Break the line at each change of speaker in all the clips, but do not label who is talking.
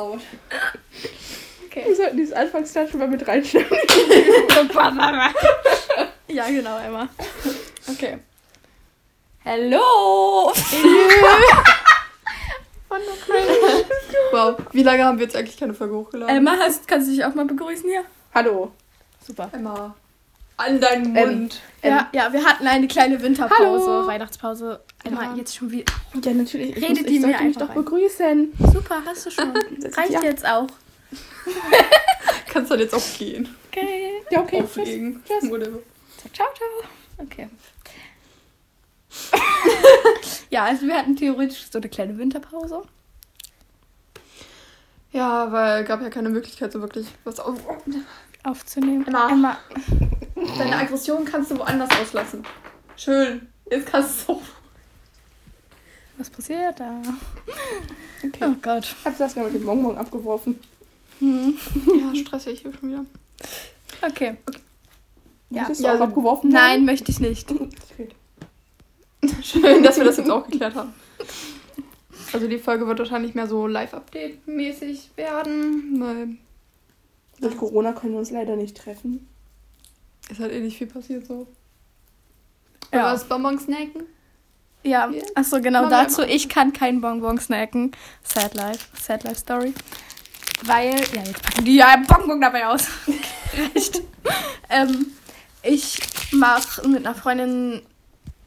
laut.
Okay. Wir sollten dieses Anfangsteil schon mal mit reinschneiden.
ja, genau, Emma. Okay. Hallo!
wow, wie lange haben wir jetzt eigentlich keine Folge hochgeladen?
Emma, hast, kannst du dich auch mal begrüßen hier?
Hallo.
Super.
Emma. An deinen Mund.
Ähm, ja, ja, wir hatten eine kleine Winterpause,
Hallo.
Weihnachtspause. Emma,
Ja.
jetzt schon wieder.
Ja, natürlich. Ich
Redet
muss,
die
ich
mir
sollte mich doch
rein.
begrüßen.
Super, hast du schon. Reicht
Ja.
jetzt auch.
Kannst dann jetzt auch gehen.
Okay.
Ja, okay.
Auflegen.
Tschüss.
Whatever.
So, ciao, ciao. Okay. ja, also wir hatten theoretisch so eine kleine Winterpause.
Ja, weil gab ja keine Möglichkeit, so wirklich was auf.
Aufzunehmen.
Emma.
Emma.
Deine Aggression kannst du woanders auslassen. Schön. Jetzt kannst du.
Was passiert da?
Okay.
Oh Gott.
Ich hab das mal mit dem Bonbon abgeworfen.
Hm.
Ja, stressig hier schon wieder.
Okay. Ja.
Möchtest du
Ja,
auch abgeworfen
Nein, möchte ich nicht.
Okay.
Schön, dass wir das jetzt auch geklärt haben. Also die Folge wird wahrscheinlich mehr so Live-Update-mäßig werden, weil
Durch Corona können wir uns leider nicht treffen.
Es hat eh nicht viel passiert so.
Ja.
Aber das Bonbon snacken?
Ja,
Ja.
achso, genau
wir
dazu. Ich kann keinen Bonbon snacken. Sad Life. Sad Life Story. Weil, ja, jetzt packen die ja Bonbon dabei aus. Recht. ähm, ich mache mit einer Freundin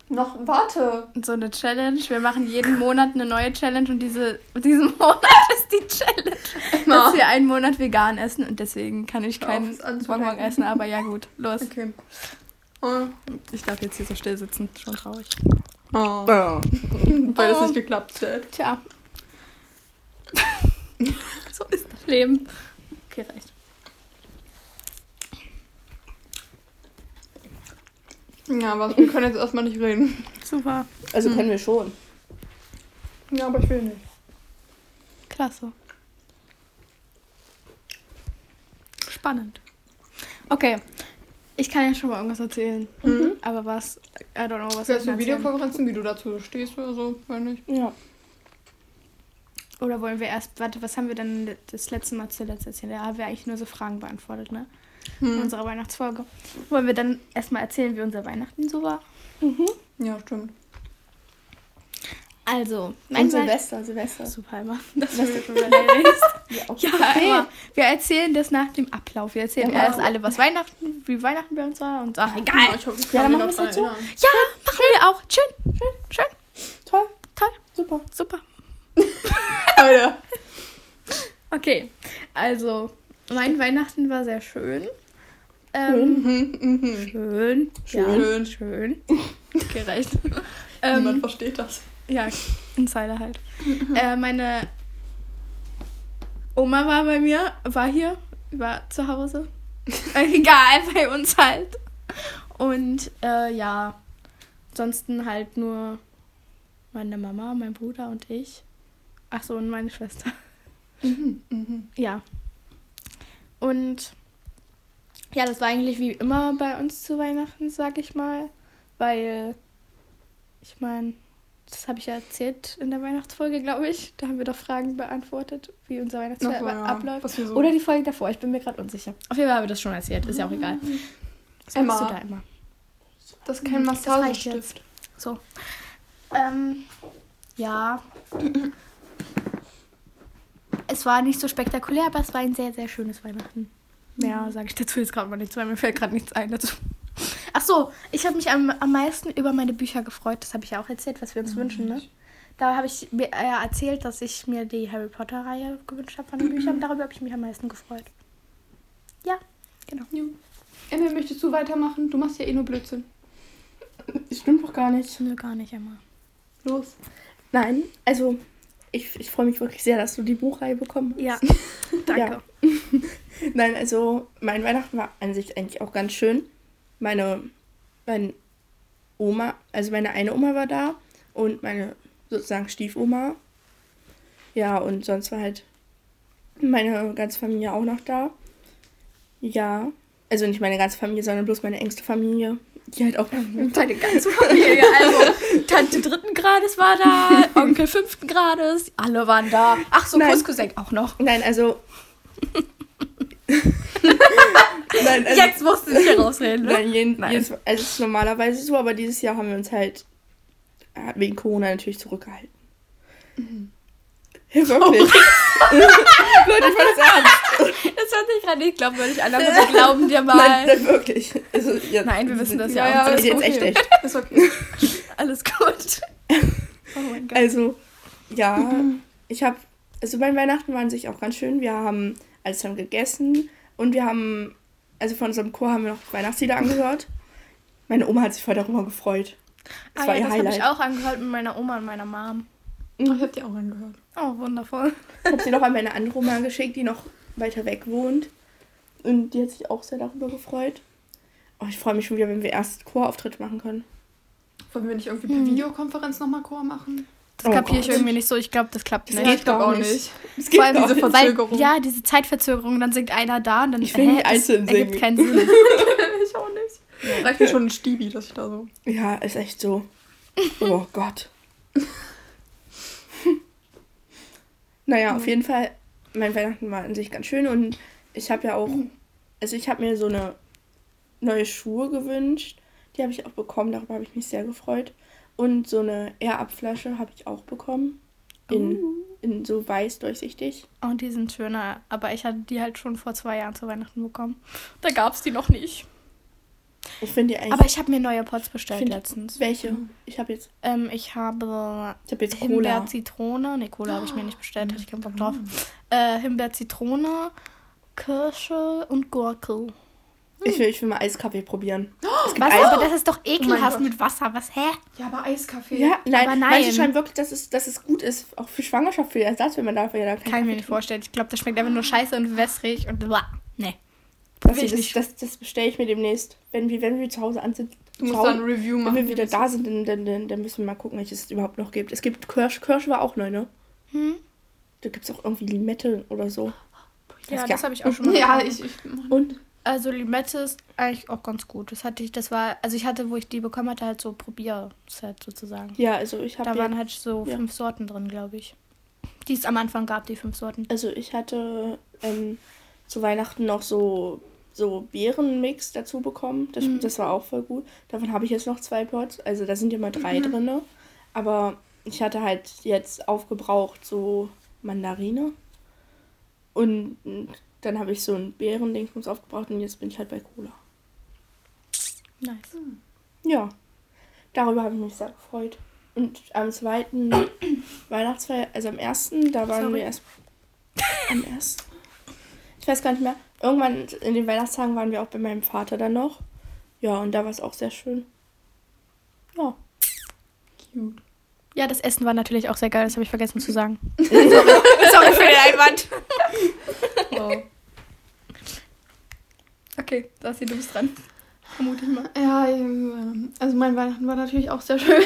Noch, warte.
so eine Challenge. Wir machen jeden Monat eine neue Challenge und diese, diesen Monat ist die Challenge,
Emma.
dass wir einen Monat vegan essen und deswegen kann ich keinen. Bonbon essen. Aber ja, gut, los.
Okay. Oh.
Ich darf jetzt hier so still sitzen. Schon traurig.
Oh.
Ja.
Weil es
Oh.
nicht geklappt hat.
Tja. so ist das Leben. Okay, reicht.
Ja, aber wir können jetzt erstmal nicht reden.
Super.
Also
Hm.
können wir schon.
Ja, aber ich will nicht.
Klasse. Spannend. Okay. Ich kann ja schon mal irgendwas erzählen.
Mhm.
Aber was? I don't know, was ich
du
erzählen?
Videokonferenzen, wie du dazu stehst oder so? Weiß nicht.
Ja.
Oder wollen wir erst, warte, was haben wir denn das letzte Mal zuletzt erzählt? Da haben wir eigentlich nur so Fragen beantwortet, ne? In
Hm.
unserer Weihnachtsfolge. Wollen wir dann erstmal erzählen, wie unser Weihnachten so war?
Mhm.
Ja, stimmt.
Also,
Mein
Weihnachten.
Silvester, Silvester.
Super, Emma. Das überlegst.
Ja, auch.
Ja, Emma. Wir erzählen das nach dem Ablauf. Wir erzählen
Ja.
erst alle, was Weihnachten, wie Weihnachten bei uns war und ach, egal.
ich hoffe, ich
Ja, dann machen halt so.
erinnern.
Ja, machen wir auch. Schön, schön, schön.
Toll,
Toll,
super.
super.
Alter.
Okay, also mein Weihnachten war sehr schön. Ähm,
Mhm, mhm.
schön.
Schön.
Ja, schön. Gerecht.
Niemand
ähm,
versteht das.
Ja, Insider halt. äh, meine Oma war bei mir, war hier, war zu Hause. Äh, Egal, bei uns halt. Und äh, ja, ansonsten halt nur meine Mama, mein Bruder und ich. Ach so, und meine Schwester.
Mhm, mhm.
Ja. Und ja, das war eigentlich wie immer bei uns zu Weihnachten, sag ich mal. Weil, ich meine, das habe ich ja erzählt in der Weihnachtsfolge, glaube ich. Da haben wir doch Fragen beantwortet, wie unser Weihnachtsfest
Ach so, ja.
abläuft.
So
Oder die Folge davor, ich bin mir gerade unsicher. Auf jeden Fall haben wir das schon erzählt, ist ja auch egal. Was
Emma.
du da immer?
Das ist kein
reicht
Massagestift.
So. Ähm, ja. Es war nicht so spektakulär, aber es war ein sehr, sehr schönes Weihnachten. Mehr sage ich dazu jetzt gerade mal nichts, weil mir fällt gerade nichts ein dazu. Ach so, ich habe mich am, am meisten über meine Bücher gefreut. Das habe ich ja auch erzählt, was wir uns wünschen, ne? Da habe ich mir äh, erzählt, dass ich mir die Harry Potter-Reihe gewünscht habe von den Büchern. Darüber habe ich mich am meisten gefreut. Ja, genau.
Emma, möchtest du weitermachen? Du machst ja eh nur Blödsinn.
Das stimmt doch gar nicht.
Nö, gar nicht immer.
Los.
Nein, also ich, ich freue mich wirklich sehr, dass du die Buchreihe bekommen hast.
Ja, danke.
Nein, also mein Weihnachten war an sich eigentlich auch ganz schön. Meine, meine Oma, also meine eine Oma war da und meine sozusagen Stiefoma. Ja, und sonst war halt meine ganze Familie auch noch da. Ja, Also nicht meine ganze Familie, sondern bloß meine engste Familie. Die halt auch.
Deine ganze Familie. Also, Tante dritten Grades war da, Onkel fünften Grades, alle waren da. Ach so,
Nein.
Cousin auch noch.
Nein, also. Nein, also.
Jetzt musst du dich herausreden, ne?
Nein, jeden,
Nein.
Jedes, also es ist normalerweise so, aber dieses Jahr haben wir uns halt äh, wegen Corona natürlich zurückgehalten. Ja, wirklich. Leute, ich meine das ernst.
Das hört sich gerade nicht glaubwürdig an, aber wir glauben dir mal.
Nein, nein, wirklich. Also, jetzt,
Nein, wir wissen das
Ja,
ja,
ja,
auch.
Das
ist
jetzt echt
okay.
echt.
Ist okay.
Alles gut. Oh mein Gott.
Also, ja, ich habe, also bei Weihnachten waren sich auch ganz schön. Wir haben alles dann gegessen und wir haben, also von unserem Chor haben wir noch Weihnachtslieder angehört. Meine Oma hat sich voll darüber gefreut. Das
Ah,
war
ja,
ihr
das habe ich auch angehört mit meiner Oma und meiner Mom.
Ich habe die auch angehört.
Oh, wundervoll.
Ich habe sie noch an meine andere Oma geschickt, die noch weiter weg wohnt. Und die hat sich auch sehr darüber gefreut. Oh, ich freue mich schon wieder, wenn wir erst Chorauftritt machen können.
Wollen wir nicht irgendwie per Videokonferenz nochmal Chor machen?
Das
Oh
kapiere ich irgendwie nicht so. Ich glaube, das klappt
Das
nicht.
geht
ich glaube
gar
auch
nicht.
nicht.
Das
Vor allem diese
nicht.
Ver-
Weil,
Verzögerung.
ja, diese Zeitverzögerung, dann singt einer da und dann
Ich will nicht
das
einzeln
ergibt
singen.
keinen Sinn.
ich auch nicht. Reicht mir schon ein Stibi, dass ich da so.
Ja, ist echt so. Oh Gott. naja, auf jeden Fall, mein Weihnachten war an sich ganz schön und ich habe ja auch, also ich habe mir so eine neue Schuhe gewünscht. Die habe ich auch bekommen, darüber habe ich mich sehr gefreut. Und so eine Air-Up-Flasche habe ich auch bekommen. In, in so weiß durchsichtig.
Oh, die sind schöner. Aber ich hatte die halt schon vor zwei Jahren zu Weihnachten bekommen. Da gab es die noch nicht.
Ich finde die eigentlich.
Aber ich habe mir neue Pots bestellt letztens.
welche? Ich habe jetzt,
Ähm, ich habe
ich habe jetzt Cola.
Himbeer, Zitrone. Ne, Cola habe ich mir nicht bestellt, hatte ich keinen Bock drauf. Äh, Himbeer, Zitrone, Kirsche und Gurke.
Ich will, ich will mal Eiskaffee probieren. Es gibt
Was?
Eis-
Aber das ist doch ekelhaft
Gott.
mit Wasser. Was? Hä?
Ja, aber Eiskaffee.
Ja, nein,
Aber
manche
nein.
schreiben wirklich, dass es, dass es gut ist, auch für Schwangerschaft, für den Ersatz, wenn man dafür ja dann keinen
Kann ich mir nicht vorstellen. Ich glaube, das schmeckt einfach nur scheiße und wässrig und blah. Nee.
trinkt.
will ich
Das,
nicht.
das, das bestelle ich mir demnächst. Wenn wir, wenn wir zu Hause an sind,
Du musst
zu
dann ein Review
wenn
machen.
wir wieder da sind, dann, dann, dann, dann müssen wir mal gucken, welches es überhaupt noch gibt. Es gibt Kirsch, Kirsch war auch neu, ne?
Hm?
Da gibt es auch irgendwie Limette oder so.
Ja,
Das-
das habe ich auch schon mal.
Ja,
gemacht.
ich. ich
Und?
Also Limette ist eigentlich auch ganz gut. Das hatte ich, das war, also ich hatte, wo ich die bekommen hatte, halt so Probierset sozusagen.
Ja, also ich habe
Da waren halt so
ja.
fünf Sorten drin, glaube ich. Die es am Anfang gab, die fünf Sorten.
Also ich hatte ähm, zu Weihnachten noch so, so Beerenmix dazu bekommen. Das,
Mhm.
das war auch voll gut. Davon habe ich jetzt noch zwei Pots. Also da sind immer drei
Mhm.
drin. Aber ich hatte halt jetzt aufgebraucht so Mandarine. Und dann habe ich so ein Beerendingsbums aufgebraucht und jetzt bin ich halt bei Cola.
Nice.
Ja, darüber habe ich mich sehr gefreut. Und am zweiten Weihnachtsfeier, also am ersten, da waren
Sorry.
wir erst. Am ersten? Ich weiß gar nicht mehr. Irgendwann in den Weihnachtstagen waren wir auch bei meinem Vater dann noch. Ja, und da war es auch sehr schön. Ja.
Cute.
Ja, das Essen war natürlich auch sehr geil, das habe ich vergessen zu sagen. Sorry, Sorry für den Einwand.
Wow.
Okay, Sassi, du bist dran. Vermute ich mal.
Ja, ähm, also mein Weihnachten war natürlich auch sehr schön.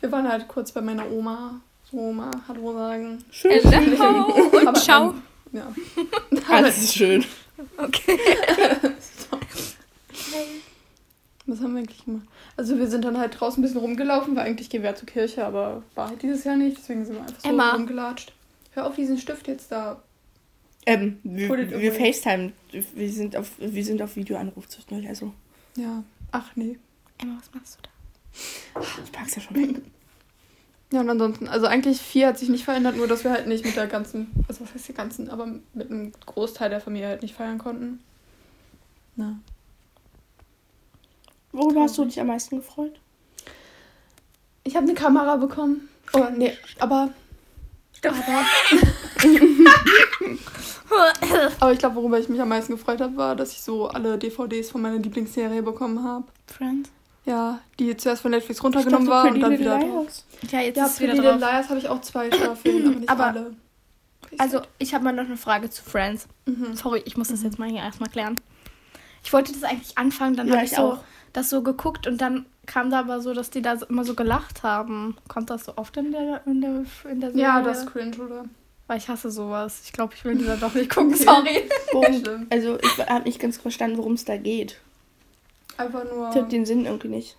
Wir waren halt kurz bei meiner Oma. So, Oma, Hallo sagen.
Schön.
Hello und
Aber,
ciao.
ähm, ja.
Alles ist schön.
Okay.
Was haben wir eigentlich gemacht? Also wir sind dann halt draußen ein bisschen rumgelaufen, weil eigentlich gehen wir ja zur Kirche, aber war halt dieses Jahr nicht, deswegen sind wir einfach so
Emma.
rumgelatscht. Hör auf, diesen Stift jetzt da.
Ähm, wir, wir. FaceTime. Wir sind auf, wir sind auf Videoanruf zwischendurch. Also,
Ja. Ach nee.
Emma, was machst du da?
ich pack's ja schon weg.
Ja, und ansonsten, also eigentlich viel hat sich nicht verändert, nur dass wir halt nicht mit der ganzen, also was heißt die ganzen, aber mit einem Großteil der Familie halt nicht feiern konnten. Na.
Worüber hast du dich am meisten gefreut?
Ich habe eine Kamera bekommen. Oh, nee, aber. Aber, aber ich glaube, worüber ich mich am meisten gefreut habe, war, dass ich so alle DVDs von meiner Lieblingsserie bekommen habe.
Friends?
Ja, die zuerst von Netflix runtergenommen war und dann wieder drauf.
Ja, jetzt
Ja,
ist es wieder
Pretty
drauf.
Liars habe ich auch zwei Staffeln, aber nicht
Aber-
alle.
Also, ich habe mal noch eine Frage zu Friends.
Mhm.
Sorry, ich muss das jetzt mal hier erstmal klären. Ich wollte das eigentlich anfangen, dann
Ja,
habe ich
ich
so,
auch.
das so geguckt und dann kam da aber so, dass die da so- immer so gelacht haben. Kommt das so oft in der, in der, in der
Ja,
Serie?
das ist cringe, oder?
Weil ich hasse sowas. Ich glaube, ich will dieser doch nicht gucken. Sorry.
Worum, also ich habe nicht ganz verstanden, worum es da geht.
Einfach nur.
Ich habe den Sinn irgendwie nicht.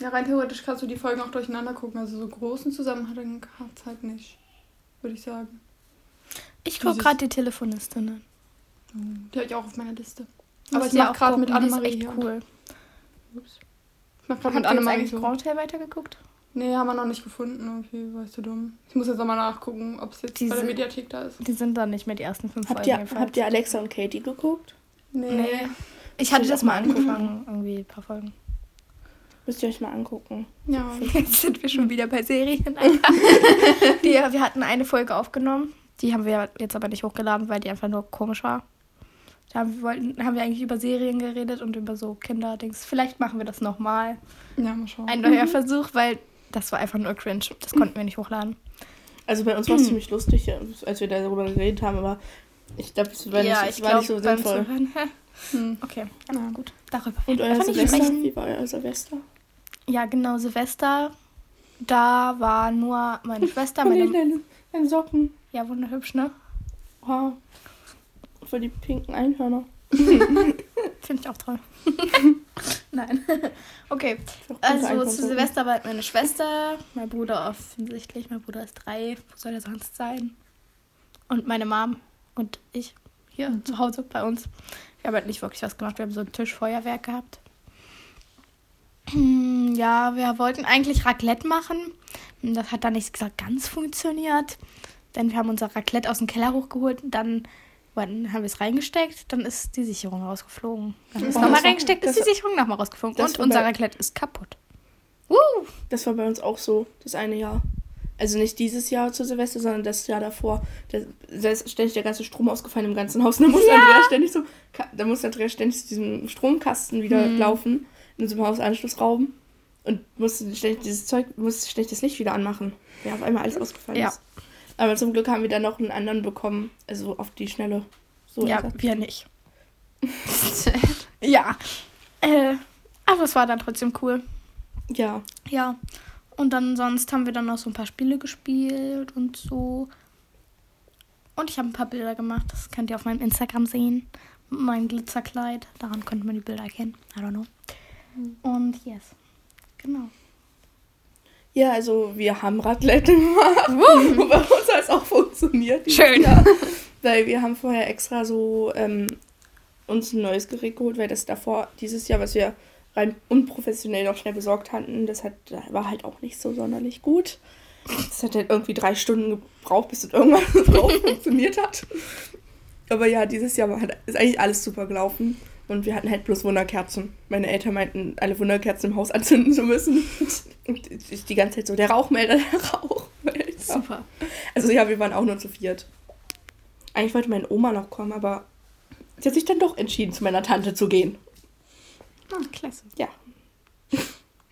Ja, rein theoretisch kannst du die Folgen auch durcheinander gucken. Also so großen Zusammenhang hat es halt nicht. Würde ich sagen.
Ich gucke gerade die Telefonistin an.
Die habe ich auch auf meiner Liste. Aber ich
die
mache
auch
gerade mit
die
Annemarie
echt cool.
Ich mache gerade mit Annemarie
eigentlich
so.
Grand Hotel weitergeguckt?
Nee, haben wir noch nicht gefunden. Irgendwie, weißt du dumm. Ich muss jetzt nochmal nachgucken, ob es jetzt bei
Diese-
der Mediathek da ist.
Die sind dann nicht mehr die ersten fünf
Habt
Folgen.
ihr, habt ihr Alexa und Katie geguckt?
Nee.
Nee. Ich hatte das mal angefangen, irgendwie ein paar Folgen.
Müsst ihr euch mal angucken.
Ja.
Jetzt sind wir schon wieder bei Serien. Die, wir hatten eine Folge aufgenommen. Die haben wir jetzt aber nicht hochgeladen, weil die einfach nur komisch war. Da haben wir, wollten, haben wir eigentlich über Serien geredet und über so Kinderdings. Vielleicht machen wir das nochmal.
Ja, mal schauen.
Ein neuer Versuch, weil das war einfach nur cringe. Das konnten wir nicht hochladen.
Also bei uns war es ziemlich lustig, ja, als wir darüber geredet haben, aber ich glaube, es war, nicht, es war nicht so sinnvoll.
Hm.
Okay,
Ja.
gut. Darüber.
Und euer Silvester? Wie war euer Silvester?
Ja, genau, Silvester. Da war nur meine Schwester,
Oh
meine.
deine, deine Socken.
Ja, wunderhübsch, ne?
Wow. Für die pinken Einhörner.
Finde ich auch toll. Nein. okay. Also zu. Silvester war meine Schwester, mein Bruder offensichtlich, mein Bruder ist drei, wo soll er sonst sein? Und meine Mom und ich hier zu Hause bei uns. Wir haben halt nicht wirklich was gemacht, wir haben so ein Tischfeuerwerk gehabt. Ja, wir wollten eigentlich Raclette machen. Das hat dann nicht gesagt ganz funktioniert. Denn wir haben unser Raclette aus dem Keller hochgeholt und dann dann haben wir es reingesteckt, dann ist die Sicherung rausgeflogen. Dann haben wir es nochmal reingesteckt, ist die Sicherung nochmal rausgeflogen. Und unser Raclette ist kaputt. Uh,
Das war bei uns auch so, das eine Jahr. Also nicht dieses Jahr zu Silvester, sondern das Jahr davor. Da, ist ständig der ganze Strom ausgefallen im ganzen Haus. Da musste Andrea ständig so, da musste Andrea ständig zu diesem Stromkasten wieder
Hm.
laufen, in unserem Hausanschlussraum. Und musste ständig dieses Zeug, musste ständig das Licht wieder anmachen. Ja, auf einmal alles ausgefallen
Ja.
ist. Aber zum Glück haben wir dann noch einen anderen bekommen, also auf die Schnelle. So
ja,
gesagt.
wir nicht. ja. Äh, aber es war dann trotzdem cool.
ja.
Ja. Und dann sonst haben wir dann noch so ein paar Spiele gespielt und so. Und ich habe ein paar Bilder gemacht. Das könnt ihr auf meinem Instagram sehen. Mein Glitzerkleid. Daran könnte man die Bilder erkennen. I don't know. Und yes. Genau.
Ja, also wir haben Raclette gemacht. Und bei uns hat es auch funktioniert.
Schön.
Jahr. Weil wir haben vorher extra so ähm, uns ein neues Gerät geholt, weil das davor dieses Jahr, was wir rein unprofessionell noch schnell besorgt hatten, das hat, war halt auch nicht so sonderlich gut. Das hat halt irgendwie drei Stunden gebraucht, bis das irgendwann drauf funktioniert hat. Aber ja, dieses Jahr halt, ist eigentlich alles super gelaufen. Und wir hatten halt bloß Wunderkerzen. Meine Eltern meinten, alle Wunderkerzen im Haus anzünden zu müssen. Und ich die ganze Zeit so, der Rauchmelder, der Rauchmelder.
Super.
Also ja, wir waren auch nur zu viert. Eigentlich wollte meine Oma noch kommen, aber sie hat sich dann doch entschieden, zu meiner Tante zu gehen.
Ah, klasse.
Ja.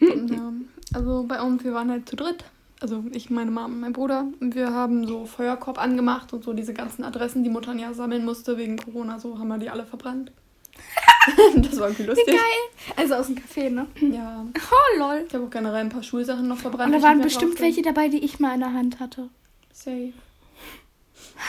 Ja, also bei uns, wir waren halt zu dritt. Also ich, meine Mama und mein Bruder. Und wir haben so Feuerkorb angemacht und so diese ganzen Adressen, die Mutter ja sammeln musste wegen Corona, so haben wir die alle verbrannt. das war irgendwie lustig.
Geil. Also aus dem Café, ne?
Ja.
Oh, lol.
Ich habe auch generell ein paar Schulsachen noch verbrannt.
Und da waren bestimmt welche dabei, die ich mal in der Hand hatte.
Safe.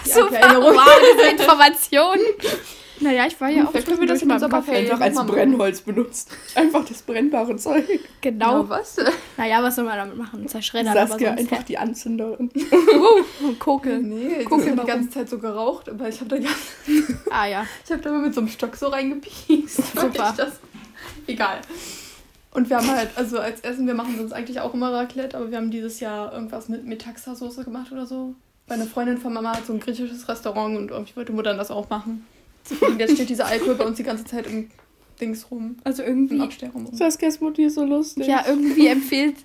Super.
okay, Erinnerung.
Wow, diese Information. naja, ich war ja auch
Vielleicht können wir das in unserer
Café.
Einfach als. Brennholz benutzt. Einfach das brennbare Zeug.
Genau.
Ja, was?
Naja, was soll man damit machen? Zerschreddern,
Saskia
aber sonst
einfach die Anzünderin.
und Kokel.
Nee, ich
Guck
habe die ganze Zeit so geraucht, aber ich habe da, ganz-
Ah ja.
ich hab da immer mit so einem Stock so reingepiekst.
Super.
Das, egal. Und wir haben halt, also als Essen, wir machen sonst eigentlich auch immer Raclette, aber wir haben dieses Jahr irgendwas mit Metaxa-Soße gemacht oder so. Weil eine Freundin von Mama hat so ein griechisches Restaurant und irgendwie wollte Mutter das auch machen. Und jetzt steht dieser Alkohol bei uns die ganze Zeit im Dings rum.
Also irgendwie.
Abstellraum rum.
Saskias Mutti ist so lustig.
Ja, irgendwie empfiehlt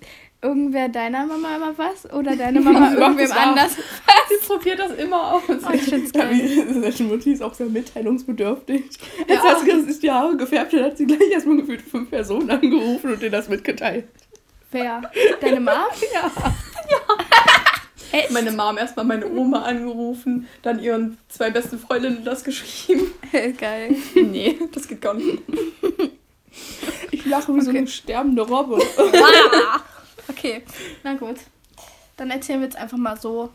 irgendwer deiner Mama immer was oder deine Mama irgendwem anders.
Sie probiert das immer aus.
Oh, ich find's
Ja,
geil.
Mutti ist auch sehr mitteilungsbedürftig. Als
Ja.
Saskia sich die Haare gefärbt hat, hat sie gleich erstmal gefühlt fünf Personen angerufen und denen das mitgeteilt.
Wer? Deine Mama?
Ja.
Echt?
Meine Mom erstmal meine Oma angerufen, dann ihren zwei besten Freundinnen das geschrieben.
Geil.
Nee, das geht gar nicht.
Ich lache wie so eine sterbende Robbe.
Ah. okay, na gut. Dann erzählen wir jetzt einfach mal so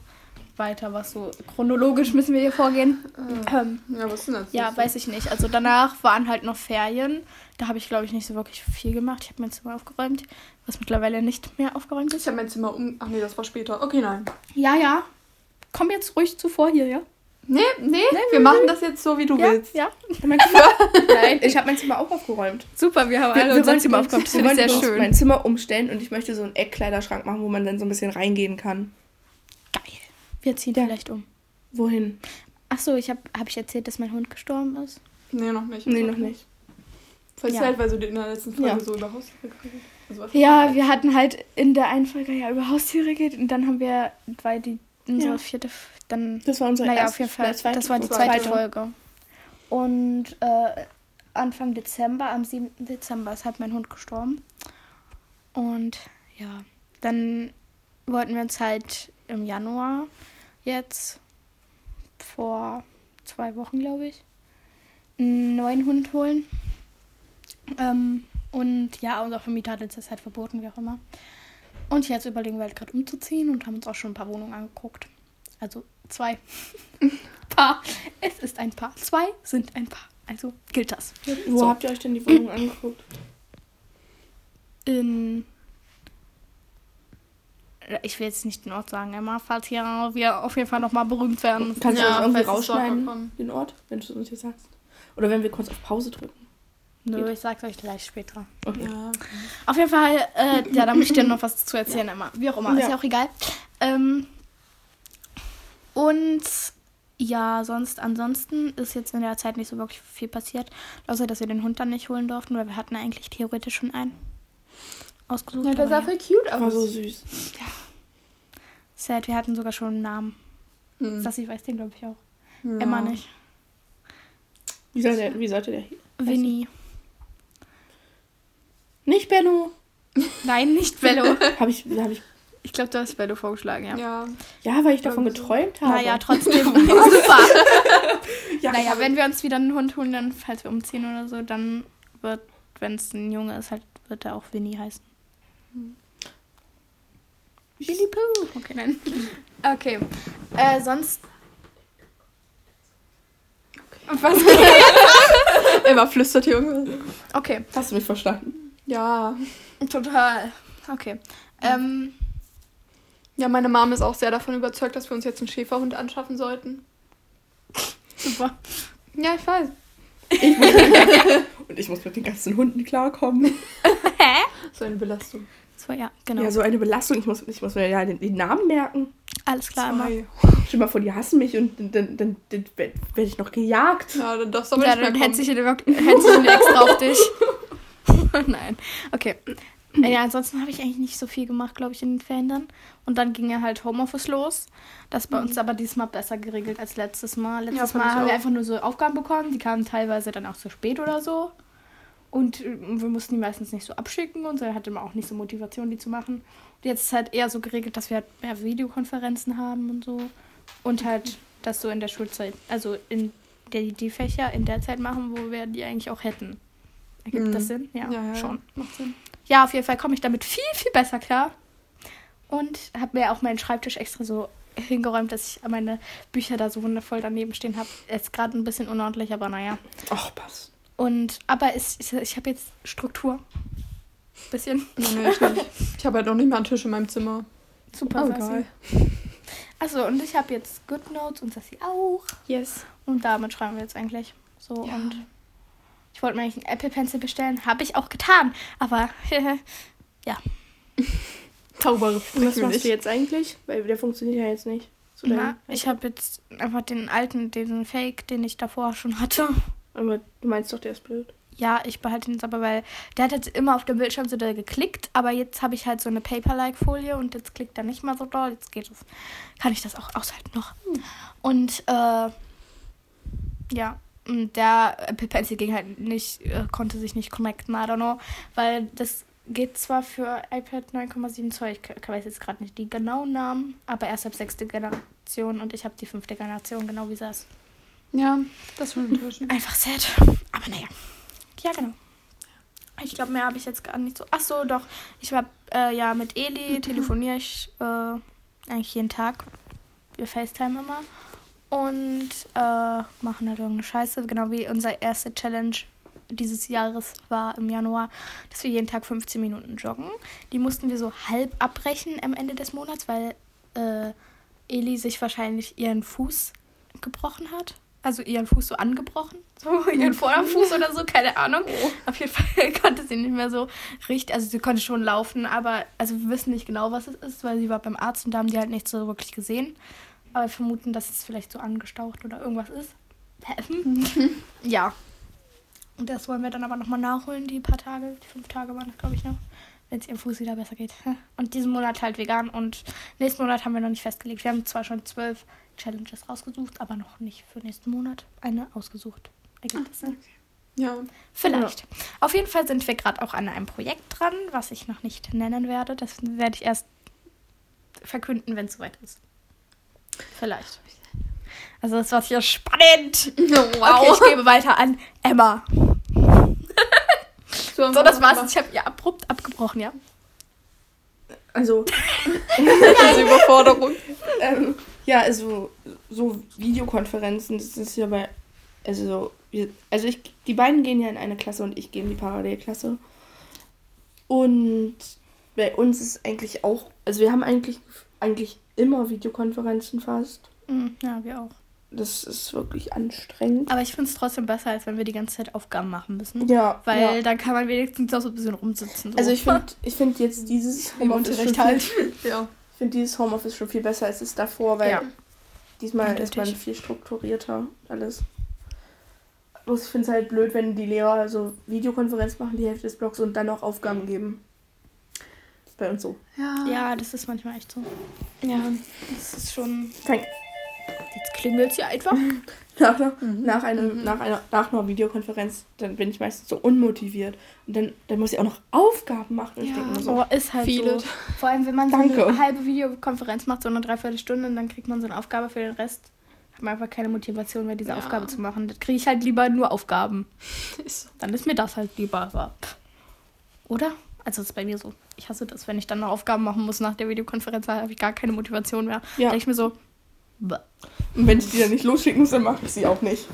weiter, was so chronologisch müssen wir hier vorgehen. Ähm,
Ja, was ist denn das?
ja, weiß ich nicht. Also danach waren halt noch Ferien. Da habe ich, glaube ich, nicht so wirklich viel gemacht. Ich habe mein Zimmer aufgeräumt, was mittlerweile nicht mehr aufgeräumt
Ich
ist.
habe mein Zimmer um. Ach nee, das war später. Okay, nein.
Ja, ja. Komm jetzt ruhig zuvor hier, ja?
Nee, nee, wir machen das jetzt so, wie du
Ja,
willst.
ja.
Mein Zimmer, nein, ich habe mein Zimmer auch aufgeräumt.
Super, wir haben alle
wir
unser
wollen
Zimmer aufgeräumt. Das finde ich sehr schön.
mein Zimmer umstellen und ich möchte so einen Eckkleiderschrank machen, wo man dann so ein bisschen reingehen kann.
Geil. Wir ziehen
Ja.
vielleicht um.
Wohin?
Achso, ich habe hab ich erzählt, dass mein Hund gestorben ist?
Nee, noch nicht.
Nee, noch nicht.
Voll
Ja.
sad, weil du in der letzten Folge
Ja.
so über Haustiere geredet. Also was
Ja, wir hatten halt in der einen Folge ja über Haustiere geredet und dann haben wir, weil die unsere
Ja.
vierte, dann,
Das war unsere
naja,
erste,
auf jeden Fall,
zweite
das war die
Folge.
zweite Folge. Und äh, Anfang Dezember, am 7. Dezember ist halt mein Hund gestorben. Und ja, dann wollten wir uns halt im Januar jetzt vor zwei Wochen, glaube ich, einen neuen Hund holen. Ähm, und ja, unser Vermieter hat uns das halt verboten, wie auch immer. Und jetzt überlegen wir halt gerade umzuziehen und haben uns auch schon ein paar Wohnungen angeguckt. Also zwei. Paar. Es ist ein Paar. Zwei sind ein Paar. Also gilt das.
Wo
So.
habt ihr euch denn die Wohnung angeguckt?
In. Ich will jetzt nicht den Ort sagen, Emma, falls hier wir auf jeden Fall nochmal berühmt werden.
Kannst du
Ja,
das irgendwie rausschneiden, den Ort, wenn du es uns jetzt sagst? Oder wenn wir kurz auf Pause drücken?
Nö, ich sag's euch gleich später.
Okay.
Ja.
Auf jeden Fall, äh, ja, da möchte ich dir noch was zu erzählen, Emma. Wie auch immer, ist
Ja.
ja auch egal. Ähm, und ja, sonst, ansonsten ist jetzt in der Zeit nicht so wirklich viel passiert. Außer, dass wir den Hund dann nicht holen durften, weil wir hatten eigentlich theoretisch schon einen ausgesucht.
Ja, der sah
ja.
voll cute
War
aus.
so süß.
Sad, wir hatten sogar schon einen Namen.
Hm.
Sassi weiß den, glaube ich, auch.
Ja.
Emma nicht.
Wie, soll der, wie sollte der hier?
Winnie.
Nicht Benno.
Nein, nicht Bello.
Habe ich, hab ich.
Ich glaube, du hast Bello vorgeschlagen, ja.
Ja.
Ja, weil ich davon geträumt habe.
Naja, trotzdem. Super.
ja,
Naja, wenn wir uns wieder einen Hund holen, dann, falls wir umziehen oder so, dann wird, wenn es ein Junge ist, halt, wird er auch Winnie heißen. Winnie Pooh. Okay, nein. Okay. Äh, sonst. Was?
Emma flüstert hier irgendwas.
Okay,
Hast du mich verstanden?
Ja.
total. Okay. Ähm,
Ja, meine Mom ist auch sehr davon überzeugt, dass wir uns jetzt einen Schäferhund anschaffen sollten.
super.
Ja, ich weiß.
Und ich muss mit den ganzen Hunden klarkommen.
Hä?
So eine Belastung.
So, ja, genau.
Ja, so eine Belastung. Ich muss, ich muss mir ja den, den Namen merken.
Alles klar, immer.
Zwei.
Stell dir mal vor, die hassen mich und dann, dann, dann, dann werde ich noch gejagt.
Ja, dann darfst du aber
Ja,
nicht mehr
dann
kommen.
hetzt sich ihn extra auf dich. Nein. Okay. Äh, Ja, ansonsten habe ich eigentlich nicht so viel gemacht, glaube ich, in den Ferien dann. Und dann ging ja halt Homeoffice los. Das ist bei uns aber diesmal besser geregelt als letztes Mal. Letztes
fand
Mal haben wir einfach nur so Aufgaben bekommen. Die kamen teilweise dann auch zu spät oder so. Und äh, wir mussten die meistens nicht so abschicken und so hatte man auch nicht so Motivation, die zu machen. Und jetzt ist halt eher so geregelt, dass wir halt mehr Videokonferenzen haben und so. Und halt das so in der Schulzeit, also in der, die Fächer in der Zeit machen, wo wir die eigentlich auch hätten. Ergibt
Mhm.
das Sinn? Ja,
Ja, ja.
schon. Macht Sinn. Ja, auf jeden Fall komme ich damit viel, viel besser klar. Und habe mir auch meinen Schreibtisch extra so hingeräumt, dass ich meine Bücher da so wundervoll daneben stehen habe. Ist gerade ein bisschen unordentlich, aber naja.
Ach, passt.
Und aber es, es, ich habe jetzt Struktur. Bisschen.
Nee, nee, ich nicht. Ich habe halt noch nicht mal einen Tisch in meinem Zimmer.
Super,
Oh, geil.
Achso, und ich habe jetzt GoodNotes und Sassi auch.
Yes.
Und damit schreiben wir jetzt eigentlich. So
Ja.
und ich wollte mir eigentlich einen Apple Pencil bestellen. Habe ich auch getan. Aber
Zauberer.
Und was machst du jetzt eigentlich? Weil der funktioniert ja jetzt nicht. So
na, ich habe jetzt einfach den alten, diesen Fake, den ich davor schon hatte.
Aber du meinst doch, der ist blöd.
Ja, ich behalte ihn jetzt aber, weil der hat jetzt immer auf dem Bildschirm so doll geklickt, aber jetzt habe ich halt so eine Paper-like-Folie und jetzt klickt er nicht mal so doll. Jetzt geht es. Kann ich das auch aushalten noch. Und äh, ja, und der Apple Pencil ging halt nicht, äh, konnte sich nicht connecten, I don't know, weil das geht zwar für iPad 9,7 Zoll, ich weiß jetzt gerade nicht die genauen Namen, aber erst ab sechste Generation und ich habe die fünfte Generation, genau wie das.
Ja, das schon enttäuschend.
Einfach sad. Aber naja. Ja, genau. Ich glaube, mehr habe ich jetzt gar nicht so. Ach so, doch. Ich war äh, ja mit Eli, telefoniere ich äh, eigentlich jeden Tag. wir FaceTime immer und äh, machen halt irgendeine Scheiße. Genau wie unser erste Challenge dieses Jahres war im Januar, dass wir jeden Tag 15 Minuten joggen. Die mussten wir so halb abbrechen am Ende des Monats, weil äh, Eli sich wahrscheinlich ihren Fuß gebrochen hat. Also ihren Fuß so angebrochen. So ihren Vorderfuß oder so, keine Ahnung. Auf jeden Fall konnte sie nicht mehr so richtig, also sie konnte schon laufen, aber also wir wissen nicht genau, was es ist, weil sie war beim Arzt und da haben die halt nicht so wirklich gesehen. Aber wir vermuten, dass es vielleicht so angestaucht oder irgendwas ist. ja. Und das wollen wir dann aber nochmal nachholen, die paar Tage, die fünf Tage waren das, glaube ich, noch. Wenn es ihrem Fuß wieder besser geht. Und diesen Monat halt vegan und nächsten Monat haben wir noch nicht festgelegt. Wir haben zwar schon zwölf Challenges rausgesucht, aber noch nicht für nächsten Monat eine ausgesucht. Ergibt das Sinn?
Ja.
Vielleicht. Auf jeden Fall sind wir gerade auch an einem Projekt dran, was ich noch nicht nennen werde. Das werde ich erst verkünden, wenn es soweit ist. Vielleicht. Also das war hier spannend. Okay, ich gebe weiter an Emma. So, das war's. Ich habe ja abrupt abgebrochen, ja.
Also,
Diese Überforderung.
ähm, ja, also so Videokonferenzen, das ist ja bei, also, wir, also ich, die beiden gehen ja in eine Klasse und ich gehe in die Parallelklasse. Und bei uns ist eigentlich auch, also wir haben eigentlich, eigentlich immer Videokonferenzen fast.
Mhm, Ja, wir auch.
Das ist wirklich anstrengend.
Aber ich finde es trotzdem besser, als wenn wir die ganze Zeit Aufgaben machen müssen.
Ja,
Weil
ja.
dann kann man wenigstens auch so ein bisschen rumsitzen. So.
Also ich finde ich find jetzt dieses Homeoffice schon
Unterricht
viel,
halt.
Ja.
ich finde dieses Homeoffice schon viel besser als es davor, weil
Ja.
diesmal ist man viel strukturierter alles. Bloß ich finde es halt blöd, wenn die Lehrer so Videokonferenz machen, die Hälfte des Blogs und dann noch Aufgaben geben. Ist bei uns so.
Ja.
Ja, das ist manchmal echt so.
Ja.
Das ist schon.
Kein,
Jetzt klingelt sie einfach.
nach, einer, nach, einem, nach, einer, nach einer Videokonferenz, dann bin ich meistens so unmotiviert. Und dann, dann muss ich auch noch Aufgaben machen.
Ja.
denke so,
Oh, ist halt
Viele.
so. Vor allem, wenn man so
Danke.
eine halbe Videokonferenz macht, so eine Dreiviertelstunde, und dann kriegt man so eine Aufgabe für den Rest. Hat man einfach keine Motivation mehr, diese
Ja.
Aufgabe zu machen. Das kriege ich halt lieber nur Aufgaben.
Ist so.
Dann ist mir das halt lieber. Aber. Oder? Also das ist bei mir so. Ich hasse das, wenn ich dann noch Aufgaben machen muss nach der Videokonferenz, da habe ich gar keine Motivation mehr.
Ja.
denke ich mir so, bäh.
und wenn ich die dann nicht losschicken muss, dann mache ich sie auch nicht.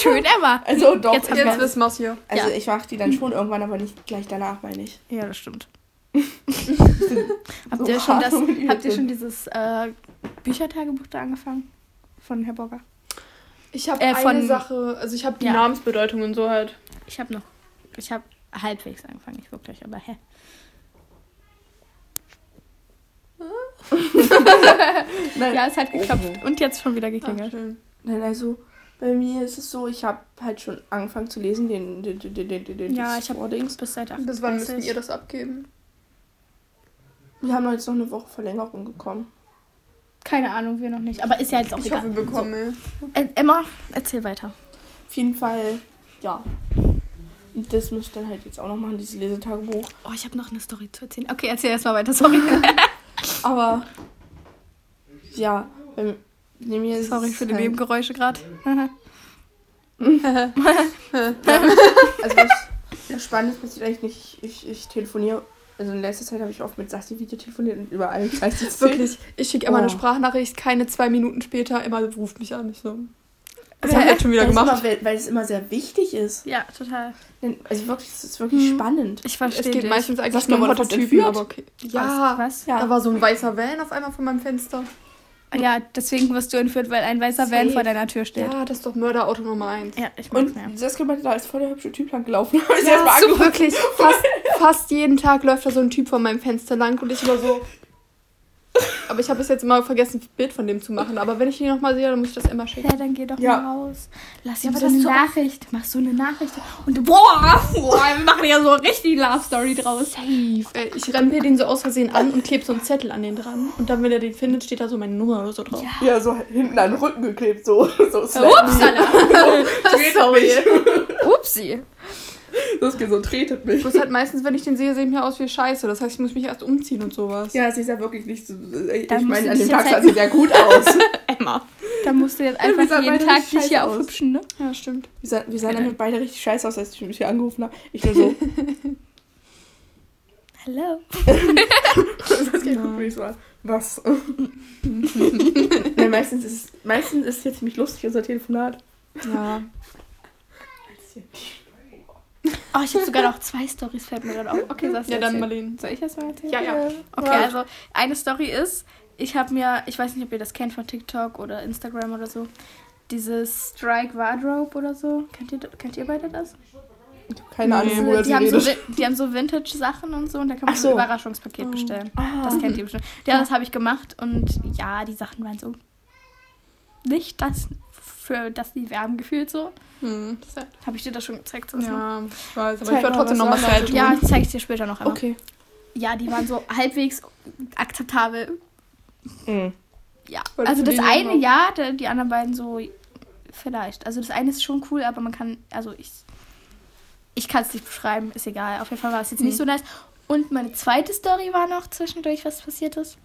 schön, Emma.
Also doch.
Jetzt
ich
wir-
Jetzt wissen wir's hier.
Also
Ja.
ich mache die dann schon irgendwann, aber nicht gleich danach, meine ich.
Ja, das stimmt. habt,
So
ihr schon das, habt ihr schon dieses äh, Büchertagebuch da angefangen? Von Herr Bogger?
Ich habe
Äh,
eine
von-
Sache, also ich habe die
Ja.
Namensbedeutung und so halt.
Ich habe noch. Ich habe halbwegs angefangen, nicht wirklich, aber hä.
Nein,
Ja, es hat geklappt. Und jetzt schon wieder geklingelt.
nein, also bei mir ist es so, ich habe halt schon angefangen zu lesen, den, den, den, den, den, den
Ja, ich habe bis seit
Bis wann müsst
38.
ihr das abgeben?
Wir haben jetzt noch eine Woche Verlängerung bekommen.
Keine Ahnung, wir noch nicht. Aber ist ja jetzt auch
Ich
egal.
hoffe, wir bekommen.
Äh, Emma, erzähl weiter.
Auf jeden Fall, ja. Und das muss ich dann halt jetzt auch noch machen, dieses Lesetagebuch.
Oh, ich habe noch eine Story zu erzählen. Okay, erzähl erst mal weiter, sorry.
Aber ja, bei bei mir ist
sorry für die
halt,
Nebengeräusche gerade.
Also was, was Spannendes passiert eigentlich nicht. Ich, ich telefoniere, also in letzter Zeit habe ich oft mit Sassi Video telefoniert und über allen Kreis
Wirklich, ich schicke immer
Oh.
eine Sprachnachricht, keine zwei Minuten später, immer ruft mich an. Ich so. Das haben wir jetzt schon wieder
weil, es
gemacht.
immer, weil, weil es immer sehr wichtig ist.
ja, total.
Also wirklich, es ist wirklich
Mhm.
spannend.
Ich
Es
verstehe
geht
dich.
meistens eigentlich nur
du
um Prototypen, aber okay. Ja,
Was?
Ja.
da war so ein weißer Van auf einmal vor meinem Fenster.
Ja, deswegen wirst du entführt, weil ein weißer Van
Safe.
vor deiner Tür steht.
Ja, das ist doch Mörderauto Nummer 1.
Ja, ich mag's
Und
mehr.
Saskia meinte, da ist voll der hübsche Typ lang gelaufen.
Ja, so wirklich. Fast, fast jeden Tag läuft da so ein Typ vor meinem Fenster lang und ich immer so. Aber ich habe es jetzt immer vergessen, ein Bild von dem zu machen. Aber wenn ich ihn nochmal sehe, dann muss ich das immer schicken.
Ja, dann geh doch
Ja.
mal raus. Lass
Ja,
ihm
aber
so
das
eine
so-
Nachricht. Mach so eine Nachricht. Und boah, boah, wir machen ja so richtig Love Story draus.
Safe. Ey, Ich rempel den so aus Versehen an und klebe so einen Zettel an den dran. Und dann, wenn er den findet, steht da so meine Nummer oder so drauf.
Ja, so hinten an den Rücken geklebt, so. so slap
Upsala.
Sorry.
Upsi.
Das geht so, tretet mich.
Bloß halt meistens, wenn ich den sehe, sehe ich mir aus wie Scheiße. Das heißt, ich muss mich erst umziehen und sowas.
Ja, sie sah wirklich nicht so. Ich
Dann
meine, an dem Tag
jetzt
sah
halt-
sie sehr gut aus.
Emma.
Da musst du jetzt einfach
sahen
jeden Tag dich hier
aus.
aufhübschen, ne?
Ja, stimmt.
Wir sahen, wir sahen dann beide richtig scheiße aus, als ich mich hier angerufen habe. Ich nur so,
Hello.
das geht wirklich so. Was? Nein, meistens ist es meistens ist es jetzt ziemlich lustig, unser Telefonat.
Ja.
Oh, ich habe sogar noch zwei Stories, fällt mir gerade auf. Okay, sagst du
Ja, dann? Marlene.
Soll ich erst mal erzählen?
Ja, ja.
Okay, also eine Story ist, ich habe mir, ich weiß nicht, ob ihr das kennt von TikTok oder Instagram oder so, dieses Strike Wardrobe oder so. Kennt ihr, kennt ihr beide das?
Keine Ahnung,
Nee.
worüber
die, haben so, die haben so Vintage-Sachen und so und da kann man so ein. Überraschungspaket bestellen.
Ah.
Das kennt ihr bestimmt. Ja, das habe ich gemacht und ja, die Sachen waren so nicht das, für das die werben gefühlt so.
Hm. Sad.
Habe ich dir das schon gezeigt? sonst noch?
Ja, ich weiß, aber
Zeig
ich wollte
mal,
trotzdem noch sad
so?
tun.
Ja, ich zeige es dir später noch einmal.
Okay.
Ja, die waren so halbwegs akzeptabel.
Mhm.
Ja,
Wolltest
also das eine ja, die anderen beiden so vielleicht. Also das eine ist schon cool, aber man kann, also ich, ich kann es nicht beschreiben, ist egal. Auf jeden Fall war es jetzt nicht
Mhm.
so nice. Und meine zweite Story war noch zwischendurch, was passiert ist.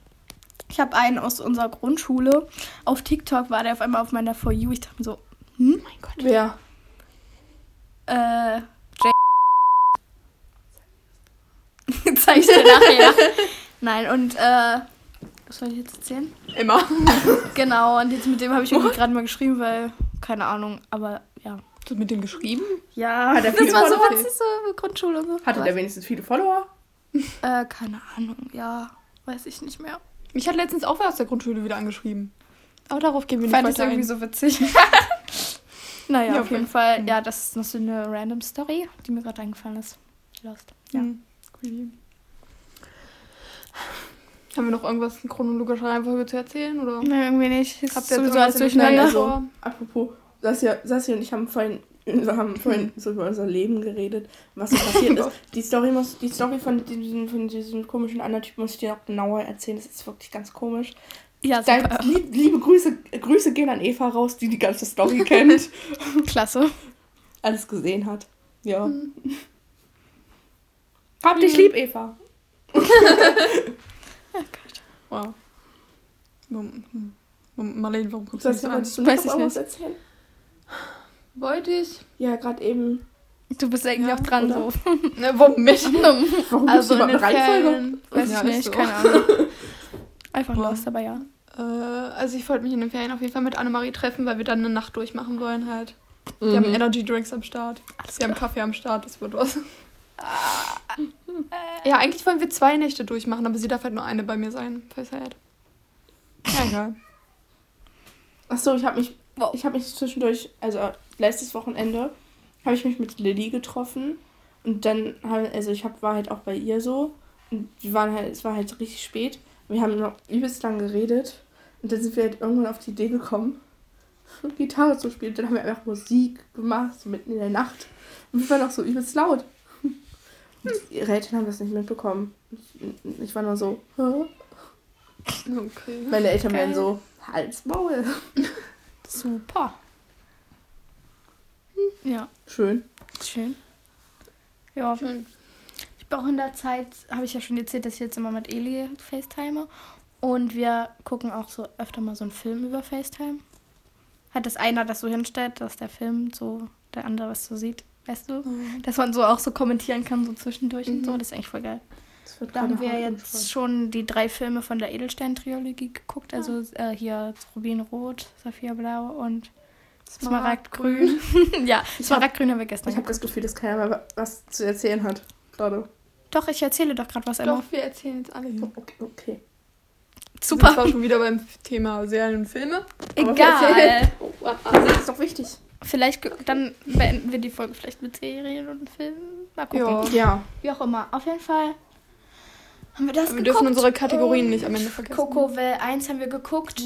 Ich habe einen aus unserer Grundschule. Auf TikTok war der auf einmal auf meiner For You. Ich dachte mir so, hm, mein Gott.
Wer?
Äh, Jay. Zeig ich dir nachher. Nein, und, äh, was soll ich jetzt erzählen?
Immer.
Genau, und jetzt mit dem habe ich irgendwie gerade mal geschrieben, weil, keine Ahnung, aber ja.
Hast du mit dem geschrieben?
Ja,
Hat
das war so
Follower?
witzig, so Grundschule und so.
Hatte der wenigstens viele Follower?
Äh, keine Ahnung, ja, weiß ich nicht mehr.
Mich hat letztens auch wer aus der Grundschule wieder angeschrieben. Aber darauf gehen wir
Ich
nicht
fand das
weiter
irgendwie
ein.
so witzig. naja,
Ja,
auf jeden. Fall, ja, das ist noch so eine random Story, die mir gerade eingefallen ist. Lost. Ja.
Hm. Creepy. Haben wir noch irgendwas in chronologischer Reihenfolge zu erzählen? Oder?
Nee, irgendwie nicht. Ist
Habt ihr jetzt
sowieso alles durcheinander.
Vor?
Apropos, Sassi und ich haben vorhin, wir haben vorhin so über unser Leben geredet, was so passiert ist. Die Story, muss, die Story von diesem, von diesem komischen anderen Typ muss ich dir noch genauer erzählen. Das ist wirklich ganz komisch.
Ja,
Dein,
super.
lieb, liebe Grüße, Grüße gehen an Eva raus, die die ganze Story kennt,
Klasse.
alles gesehen hat. Ja.
Hm.
Hab dich lieb, Eva.
Wow. Mom- hm. Mom- Marlene, warum guckst du so an?
Weiß ich nicht.
erzählen?
Wollte ich?
Ja, gerade eben.
Du bist eigentlich
Ja,
auch dran,
oder?
so.
Ne, warum mich?
Warum
Also in
du eine Reihenfolge?
Ferien, weiß
Ja,
ich nicht,
so.
keine Ahnung. Einfach
Ja.
lost, aber ja.
Äh, also ich wollte mich in den Ferien auf jeden Fall mit Annemarie treffen, weil wir dann eine Nacht durchmachen wollen halt. Wir haben
Mhm.
Energy Drinks am Start.
Alles
Wir haben Kaffee am Start, das wird was. Ja, eigentlich wollen wir zwei Nächte durchmachen, aber sie darf halt nur eine bei mir sein. Voll sad. Ja, egal.
Achso, ich habe mich,
Wow.
ich habe mich zwischendurch, also letztes Wochenende, habe ich mich mit Lilly getroffen und dann, haben, also ich hab, war halt auch bei ihr so und wir waren halt, es war halt richtig spät. Wir haben noch übelst lang geredet und dann sind wir halt irgendwann auf die Idee gekommen, Gitarre zu spielen. Dann haben wir einfach Musik gemacht, so mitten in der Nacht und wir waren auch so übelst laut. Und ihre Eltern haben das nicht mitbekommen. Ich, war nur so, Hä?
Okay.
meine Eltern
Geil.
wären so, Hals,
Super. Ja,
Schön.
schön. Ja,
Schön.
ich bin auch in der Zeit, habe ich ja schon erzählt, dass ich jetzt immer mit Eli FaceTime. Und wir gucken auch so öfter mal so einen Film über FaceTime. Hat das einer das so hinstellt, dass der Film so, der andere was so sieht, weißt du? Dass man so auch so kommentieren kann, so zwischendurch und so. Das ist eigentlich voll geil.
Wird
Da haben wir jetzt
gespannt.
schon die drei Filme von der Edelstein-Trilogie geguckt. Also äh, hier Rubinrot, Saphir Blau und Smaragdgrün. ja, Smaragdgrün haben wir gestern
Ich habe das Gefühl, dass keiner mehr was zu erzählen hat. Gerade.
Doch, ich erzähle doch gerade was.
Doch, wir erzählen jetzt alle. hier.
Okay. okay.
Wir sind
Super.
zwar schon wieder beim Thema Serien und Filme.
Aber
Egal.
Das ist doch wichtig.
Vielleicht, dann beenden wir die Folge vielleicht mit Serien und Filmen. Mal gucken.
Ja.
Ja.
Wie auch immer. Auf jeden Fall haben wir das
Aber wir
geguckt.
dürfen unsere Kategorien
und
nicht am Ende vergessen.
Coco Well 1 haben wir geguckt.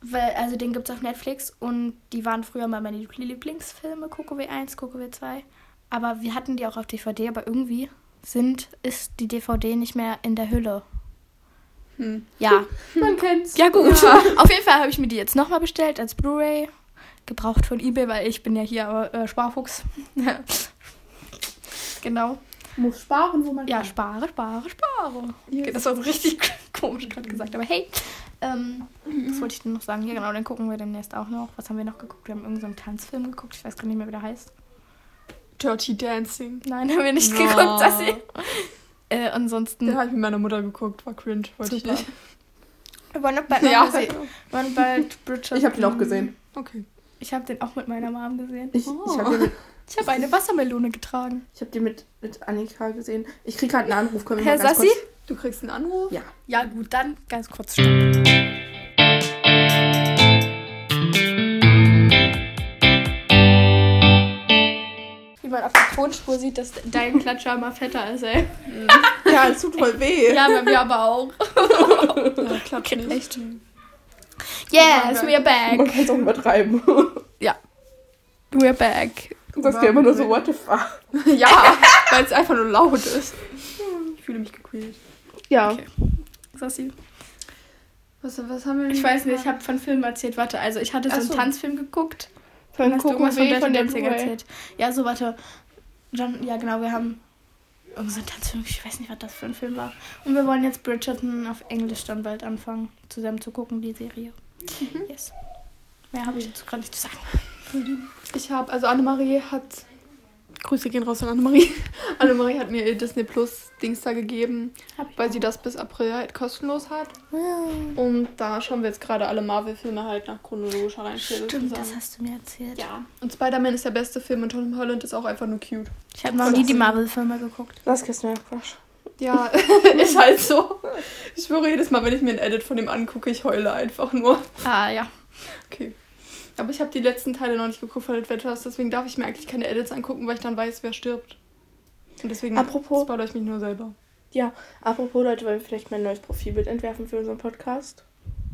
Weil, also den gibt es auf Netflix und die waren früher mal meine Lieblingsfilme, Coco W1, Coco W2. Aber wir hatten die auch auf DVD, aber irgendwie sind, ist die DVD nicht mehr in der Hülle.
Hm.
Ja,
Man kennt's.
ja gut. Auf jeden Fall habe ich mir die jetzt nochmal bestellt als Blu-ray. Gebraucht von Ebay, weil ich bin ja hier äh, Sparfuchs. genau.
Muss sparen, wo man
Ja,
kann.
spare, spare, spare. Okay, das war so richtig komisch gerade gesagt, aber hey. Ähm, was wollte ich denn noch sagen? Ja, genau, dann gucken wir demnächst auch noch. Was haben wir noch geguckt? Wir haben irgendeinen so Tanzfilm geguckt. Ich weiß gar nicht mehr, wie der heißt.
Dirty Dancing.
Nein, haben wir nicht
Ja.
geguckt, Sassi. Äh, ansonsten.
Den habe ich mit meiner Mutter geguckt, war cringe, wollte ich nicht.
Wir wollen noch bald,
Ja.
Wir wollen bald Bridgerton.
Ich habe den auch gesehen.
okay.
Ich habe den auch mit meiner Mom gesehen.
Ich,
Oh.
ich habe den, mit-
Ich habe eine Wassermelone getragen.
ich hab den mit, mit Annika gesehen. Ich krieg gerade einen Anruf. Können wir
Herr
mal ganz
Sassi?
kurz...
Du kriegst einen Anruf?
Ja.
Ja, gut, dann ganz kurz stopp. Wie man auf der Tonspur sieht, dass dein Klatscher immer fetter ist, ey.
Ja, es tut voll weh.
Ja, bei mir aber auch.
Ja, klappt nicht.
Echt? Yes, we're
Man
back.
kann es auch übertreiben.
We're back.
Du sagst ja immer nur so, what the fuck.
Ja, weil es einfach nur laut ist. Ich fühle mich gequält.
Ja.
Okay. Sassi.
Was, was haben wir denn
Ich weiß nicht, ich habe von Filmen erzählt. Warte, also ich hatte so
Ach
einen
so.
Tanzfilm geguckt.
Von
Hast du irgendwas von Dirty
von der
Dancing erzählt? Ja, so, warte. John, ja, genau, wir haben irgend so einen Tanzfilm, ich weiß nicht, was das für ein Film war. Und wir wollen jetzt Bridgerton auf Englisch dann bald anfangen, zusammen zu gucken, die Serie. Yes. Mehr habe ich dazu gerade nicht zu sagen.
Ich habe, also Annemarie hat. Grüße gehen raus an Annemarie. Annemarie hat mir ihr Disney Plus Dings da gegeben,
Hab ich
weil
auch.
sie das bis April halt kostenlos hat. Und da schauen wir jetzt gerade alle Marvel-Filme halt nach chronologischer Reihenfolge
Stimmt, das hast du mir erzählt.
Ja. Und Spider-Man ist der beste Film und Tom Holland ist auch einfach nur cute.
Ich habe noch nie die Marvel-Filme geguckt.
Das ist mein Crush.
Ja, ist halt so. Ich schwöre, jedes Mal, wenn ich mir ein Edit von dem angucke, ich heule einfach nur.
Ah, ja.
Okay. Aber ich habe die letzten Teile noch nicht geguckt von Adventures, deswegen darf ich mir eigentlich keine Edits angucken, weil ich dann weiß, wer stirbt. Und deswegen
Apropos-
spoilere ich mich nur selber.
Ja, apropos Leute, wollen wir vielleicht mein neues Profilbild entwerfen für unseren Podcast?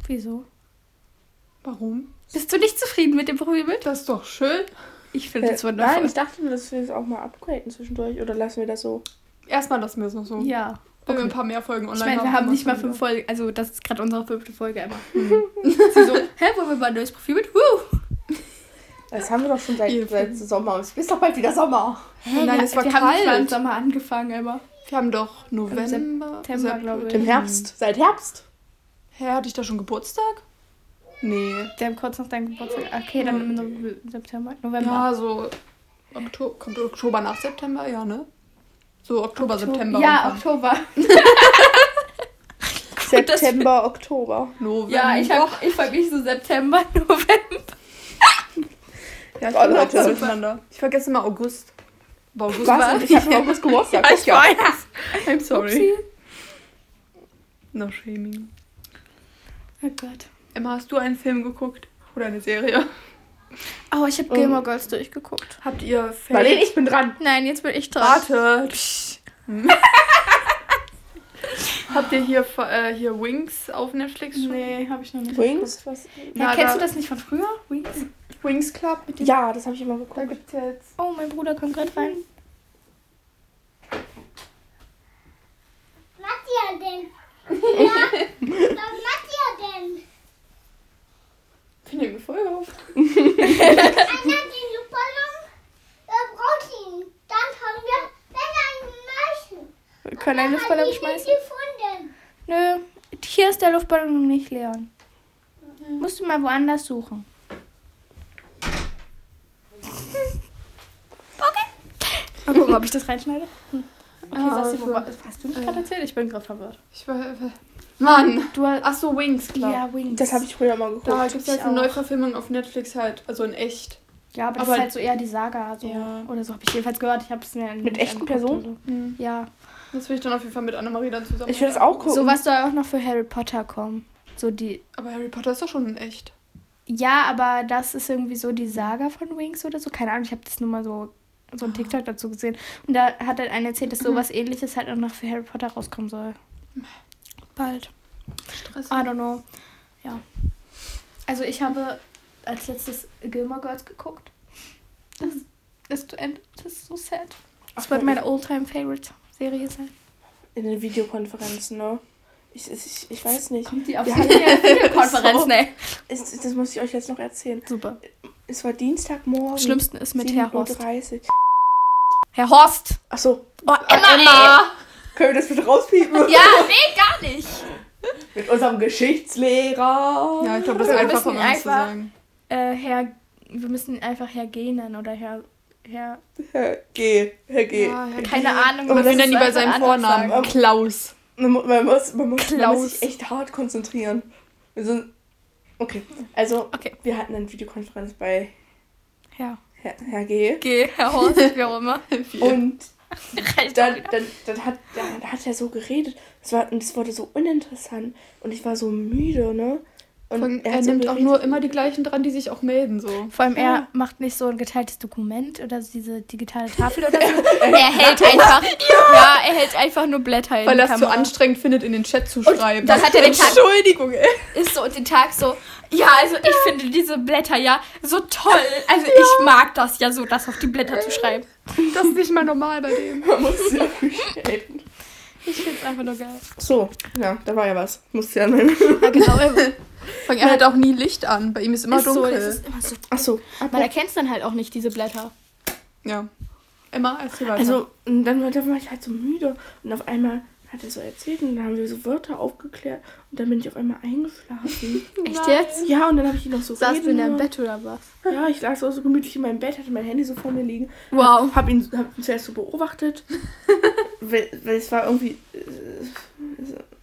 Wieso?
Warum?
Bist du nicht zufrieden mit dem Profilbild?
Das ist doch schön.
Ich finde das
Äh,
wundervoll.
Nein, ich dachte nur, dass wir es auch mal upgraden zwischendurch. Oder lassen wir das so?
Erstmal lassen wir es noch so.
ja.
Wenn wir
okay.
ein paar mehr Folgen
Ich
online
meine, wir haben nicht mal
wir
fünf. Folgen. Also, das ist gerade unsere fünfte Folge, Emma. Sie so, hä, wollen wir mal ein neues Profil mit? Woo!
Das haben wir doch schon seit, seit Sommer. Es ist doch bald wieder Sommer.
Hä,
Nein,
wir,
es war
wir haben nicht mal im
kalt.
Sommer angefangen, Emma.
Wir haben doch November.
September, glaube ich.
Im Herbst. Seit Herbst.
Hä, hatte ich da schon Geburtstag? Nee.
Wir haben kurz nach deinem Geburtstag. Okay, dann im September, November.
Ja, so Oktober, kommt Oktober nach September, ja, ne? So Oktober, September.
Ja. Oktober.
September, Oktober.
November.
Ja, ich, hab, ich vergleiche so September, November.
Ja, ich
Oh, Leute.
so durcheinander. Ich vergesse immer August. Aber August
Was?
war
Ich habe August Geburtstag.
Ja, ich weiß. I'm sorry.
Upsi.
No shaming.
Oh Gott.
Emma, hast du einen Film geguckt? Oder eine Serie?
Oh, ich habe
Oh.
Gilmore Girls durchgeguckt.
Habt ihr
Marlene, ich bin dran.
Nein, jetzt bin ich dran.
Warte. Habt ihr hier, äh, hier Wings auf Netflix schon?
Nee, habe ich noch nicht.
Wings? Was?
Ja,
Na,
kennst
da-
du das nicht von früher? Wings?
Wings Club mit dem
Ja, das habe ich immer
Da
geguckt.
gibt's jetzt.
Oh, mein Bruder kommt gerade rein.
macht ihr denn? Ja, was macht ihr denn?
Nehmen Folge auf.
Einer den Luftballon, er braucht ihn. Dann haben wir, wenn er ihn möchten.
Wir können einen Luftballon schmeißen.
gefunden.
Nö, hier ist der Luftballon noch nicht, Leon. Musst du mal woanders suchen. Okay. Mal gucken, ob ich das reinschneide. Hm. Okay,
Ah,
Sassi, wo hast du nicht gerade erzählt? Ich bin gerade verwirrt.
Ich war. Mann!
Du hast,
Ach so, Wings Club.
ja, Wings.
Das habe ich früher mal geguckt.
Da gibt's
ich
jetzt eine. Neuverfilmung auf Netflix halt, also in echt.
ja, aber, das
aber-
ist halt so eher die Saga. So.
Ja.
Oder so habe ich jedenfalls gehört. Ich habe es mir
Mit echten Personen?
So. Ja.
Das will ich dann auf jeden Fall mit Annemarie dann zusammen.
Ich will das auch gucken.
Sowas soll auch noch für Harry Potter kommen. So die.
Aber Harry Potter ist doch schon in echt.
Ja, aber das ist irgendwie so die Saga von Wings oder so. Keine Ahnung, ich habe das nur mal so, so ein TikTok dazu gesehen. Und da hat halt einer erzählt, dass sowas ähnliches halt auch noch für Harry Potter rauskommen soll. Bald.
Stress.
I don't know. Ja. Also ich habe als letztes Gilmore Girls geguckt. Das ist zu Ende. Das ist so sad. Das
Ach,
wird
ja,
meine all-time favorite Serie sein.
In den Videokonferenzen, ne? Ich, ich, ich weiß nicht.
Kommt die auf
Wir
Videokonferenz?
So. Es, das muss ich euch jetzt noch erzählen.
Super.
Es war Dienstagmorgen.
Schlimmsten ist mit Herr Horst.
7.30 Uhr.
Herr Horst!
Achso,
Oh, Emma, Emma.
Können wir das bitte rauspiepen?
Ja, nee, gar nicht.
Mit unserem Geschichtslehrer.
Ja, ich glaube, das ist
müssen
um das zu
einfach-
sagen.
Äh, Herr, wir müssen einfach Herr G nennen oder Herr Herr.
Herr G. Herr G.
Ja, Herr
Keine
G.
Ahnung,
Aber wir nennen ihn bei
einfach
seinem Vornamen.
sagen?
Klaus.
Man, mu- man, muss, man, muss, man muss sich echt hart konzentrieren. Wir sind, okay, also
Okay.
wir hatten eine Videokonferenz bei
Herr.
Herr, Herr G.
G. Herr Horst, wie auch immer.
Und dann, dann, dann, hat, dann, dann hat er so geredet. Es war, und es wurde so uninteressant. Und ich war so müde, ne? Und
er
so
nimmt auch nur immer die gleichen dran, die sich auch melden. So.
Vor allem, er
Ja.
macht nicht so ein geteiltes Dokument oder so diese digitale Tafel oder so. er hält einfach, ja. er hält einfach nur Blätter in
Weil er es so anstrengend findet, in den Chat zu schreiben.
dann hat er den Tag-
Entschuldigung, ey.
ist so und den Tag so, ja, also ich finde diese Blätter ja so toll. Also ich mag das ja so, das auf die Blätter zu schreiben.
Das ist nicht mal normal bei dem.
Man muss es ja.
Ich finde es einfach nur geil.
So, ja, da war ja was. Musste ja nennen.
Ja, genau.
Weil er hat auch nie Licht an. Bei ihm ist immer
ist so,
dunkel.
es ist immer so.
Achso,
Man erkennt es dann halt auch nicht, diese Blätter.
ja. Emma, erzähl weiter.
Also, und dann, dann war ich halt so müde. Und auf einmal hat er so erzählt und dann haben wir so Wörter aufgeklärt. Und dann bin ich auf einmal eingeschlafen.
Echt jetzt?
Ja, und dann habe ich ihn noch so
Saßt du in deinem. Bett oder was?
Ja, ich lag so, so gemütlich in meinem Bett, hatte mein Handy so vor mir liegen.
Wow.
Hab ihn, hab ihn zuerst so beobachtet. weil, weil es war irgendwie. äh,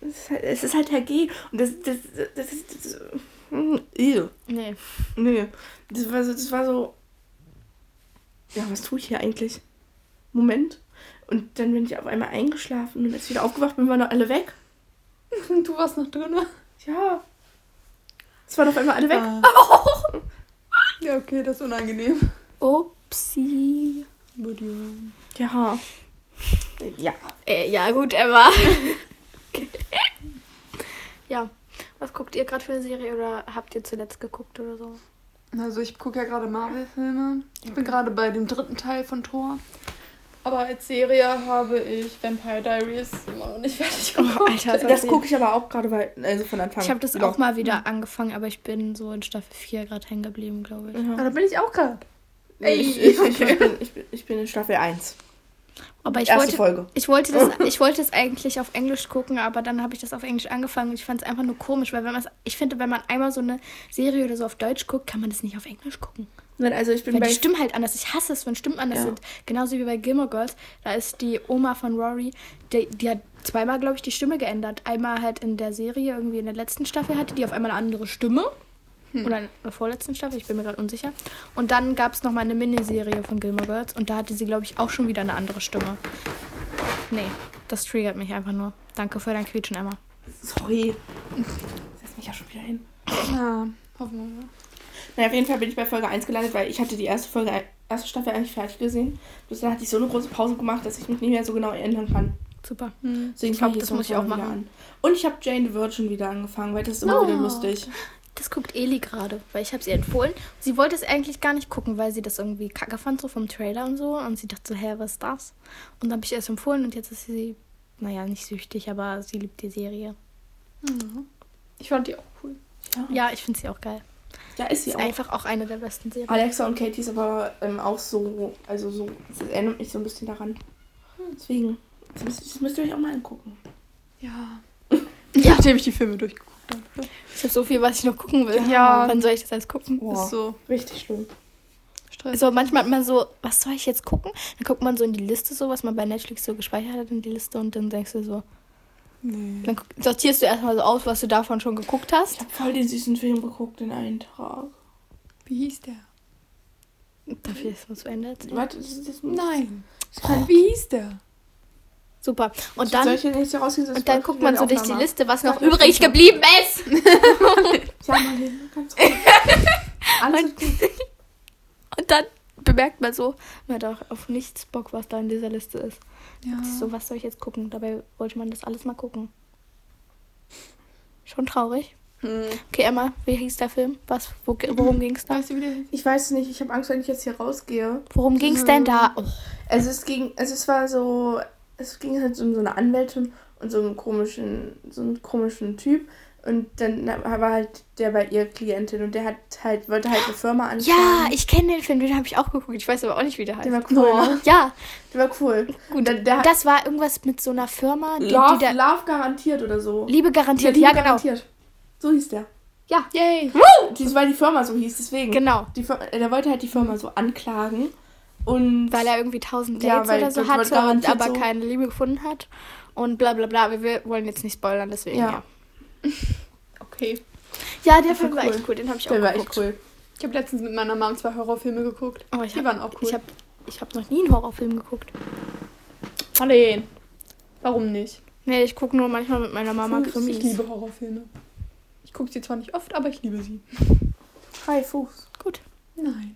Es ist halt, es ist halt Herr G. Und das. das, das, ist. Das, das, mm, ew.
Nee.
nee. Das war so. Das war so. Ja, was tue ich hier eigentlich? Moment. Und dann bin ich auf einmal eingeschlafen und als ich wieder aufgewacht bin, waren noch alle weg.
du warst noch drin.
Ja. Es waren auf einmal alle weg.
Ah. Ja, okay, das ist unangenehm.
Upsi.
Ja. Ja.
Äh, ja, gut, Emma. ja. Was guckt ihr gerade für eine Serie oder habt ihr zuletzt geguckt oder so?
Also ich gucke ja gerade Marvel-Filme. Ich bin gerade bei dem dritten Teil von Thor. Aber als Serie habe ich Vampire Diaries immer noch nicht fertig geguckt.
Alter,
Das gucke ich aber auch gerade, weil. Also von Anfang
Ich habe das auch mal wieder angefangen, aber ich bin so in Staffel 4 gerade hängen geblieben, glaube ich.
Ja.
Ah, da bin ich auch gerade.
Ich, ich, ich, ich, bin, ich, bin, ich bin in Staffel 1.
Aber ich
Erste
wollte,
Folge.
ich wollte das, ich wollte es eigentlich auf Englisch gucken, aber dann habe ich das auf Englisch angefangen und ich fand es einfach nur komisch, weil wenn man ich finde, wenn man einmal so eine Serie oder so auf Deutsch guckt, kann man das nicht auf Englisch gucken.
Nein, also ich bin
Weil
bei.
die Stimmen halt anders. Ich hasse es, wenn Stimmen anders
Ja.
sind. Genauso wie bei Gilmore Girls. Da ist die Oma von Rory, die, die hat zweimal, glaube ich, die Stimme geändert. Einmal halt in der Serie, irgendwie in der letzten Staffel hatte die auf einmal eine andere Stimme. Oder in der vorletzten Staffel, ich bin mir gerade unsicher. Und dann gab es nochmal eine Miniserie von Gilmore Girls und da hatte sie, glaube ich, auch schon wieder eine andere Stimme. Nee, das triggert mich einfach nur. Danke für dein Quietschen, Emma.
Sorry. Setz mich ja schon wieder hin.
Ja, hoffen wir mal.
Naja, auf jeden Fall bin ich bei Folge 1 gelandet, weil ich hatte die erste Folge, erste Staffel eigentlich fertig gesehen. Bloß dann hatte ich so eine große Pause gemacht, dass ich mich nicht mehr so genau erinnern kann.
Super.
Deswegen
Ich glaub,
fange
das muss ich auch machen.
An. Und ich habe Jane the Virgin wieder angefangen, weil das ist immer
Oh.
wieder lustig.
Das guckt Eli gerade, weil ich habe sie empfohlen. Sie wollte es eigentlich gar nicht gucken, weil sie das irgendwie kacke fand, so vom Trailer und so. Und sie dachte so, hä, was ist das? Und dann habe ich ihr es empfohlen und jetzt ist sie, naja, nicht süchtig, aber sie liebt die Serie.
Ich fand die auch cool.
Ja, ich finde sie auch geil.
Ja, ist sie
Ist
auch.
einfach auch eine der besten Serien.
Alexa und Katie ist aber ähm, auch so, also so, das erinnert mich so ein bisschen daran. Deswegen, das müsst, das müsst ihr euch auch mal angucken.
Ja. Nachdem ich die Filme durchgeguckt habe.
Ich habe so viel, was ich noch gucken will.
Ja.
Wann soll ich das alles gucken?
Boah,
Ist so
richtig schlimm.
stressig.
Also manchmal hat man so, was soll ich jetzt gucken? Dann guckt man so in die Liste so, was man bei Netflix so gespeichert hat in die Liste und dann denkst du so,
Nee.
dann sortierst du erstmal so aus, was du davon schon geguckt hast.
Ich habe voll den süßen Film geguckt in einem Tag.
Wie hieß der?
Darf ich das mal zu Ende erzählen?
Warte, das ist das
Nein.
Das kann,
Wie hieß der?
Super. Und
Soll
dann,
ich jetzt nicht so rausgehen?
und dann guckt man so durch die Liste, was noch übrig geblieben ist.
Ja, mal ganz. Alles ist gut.
Und dann bemerkt man so, man hat auch auf nichts Bock, was da in dieser Liste ist.
Ja.
Das ist so, was soll ich jetzt gucken? Dabei wollte man das alles mal gucken. Schon traurig.
Hm.
Okay, Emma, wie hieß der Film? Was, wo, worum ging es da?
Weißt du, wie der hieß?
Ich weiß es nicht, ich habe Angst, wenn ich jetzt hier rausgehe.
Worum ging es denn da? Oh,
Also es ging, also es war so, es ging halt um so eine Anwältin und so einen komischen, so einen komischen Typ. Und dann war halt der bei ihr Klientin und der hat halt, wollte halt eine Firma
ja,
anfangen.
ich kenne den Film, den habe ich auch geguckt. Ich weiß aber auch nicht, wie der heißt.
Der war cool, ne?
Ja,
Der war cool.
gut.
Der, der
das war irgendwas mit so einer Firma, die,
Love,
die der
Love garantiert oder so.
Liebe garantiert.
Liebe
Ja, genau.
garantiert. So hieß der.
Ja,
Yay.
Dies, weil die Firma so hieß, deswegen.
genau.
Die, Fir- der wollte halt die Firma so anklagen, Und
weil er irgendwie 1000
Ja,
Dates
weil
oder so hatte und aber
so.
keine Liebe gefunden hat. Und bla bla bla. Wir wollen jetzt nicht spoilern, deswegen ja.
Ja.
Okay.
Ja, der
war
Film war
cool.
echt cool, den habe ich auch
der war
geguckt.
echt cool.
Ich habe letztens mit meiner Mom zwei Horrorfilme geguckt.
Oh, ich
Die
hab,
waren auch cool.
Ich habe ich hab noch nie einen Horrorfilm geguckt.
Marleen. Warum nicht?
Nee, ich gucke nur manchmal mit meiner Mama
Fuß.
Krimis.
Ich liebe Horrorfilme. Ich gucke sie zwar nicht oft, aber ich liebe sie.
Hi, Fuß.
Gut.
Nein.